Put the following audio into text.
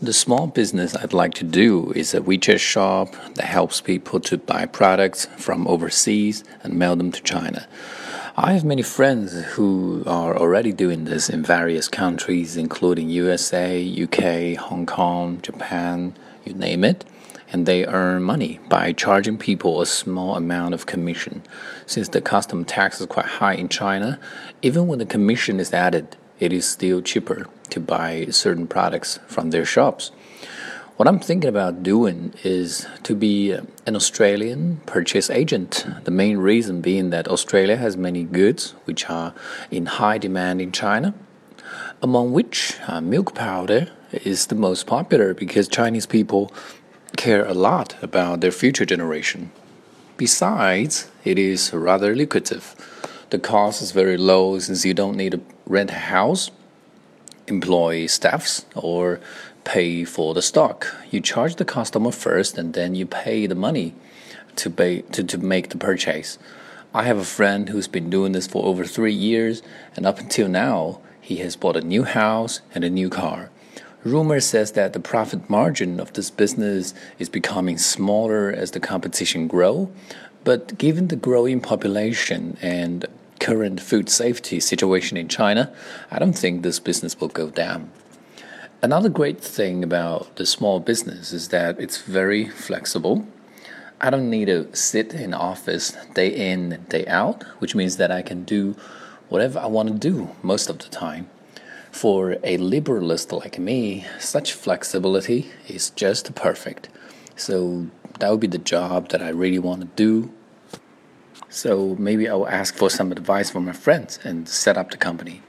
The small business I'd like to do is a WeChat shop that helps people to buy products from overseas and mail them to China. I have many friends who are already doing this in various countries, including USA, UK, Hong Kong, Japan, you name it, and they earn money by charging people a small amount of commission. Since the custom tax is quite high in China, even when the commission is added, it is still cheaper to buy certain products from their shops. What I'm thinking about doing is to be an Australian purchase agent. The main reason being that Australia has many goods which are in high demand in China, among which uh, milk powder is the most popular because Chinese people care a lot about their future generation. Besides, it is rather lucrative. The cost is very low since you don't need to rent a house, employ staffs, or pay for the stock. You charge the customer first and then you pay the money to pay to, to make the purchase. I have a friend who's been doing this for over three years and up until now he has bought a new house and a new car. Rumor says that the profit margin of this business is becoming smaller as the competition grow, but given the growing population and current food safety situation in China, I don't think this business will go down. Another great thing about the small business is that it's very flexible. I don't need to sit in office day in day out, which means that I can do whatever I want to do most of the time. For a liberalist like me, such flexibility is just perfect. So that would be the job that I really want to do so maybe I will ask for some advice from my friends and set up the company.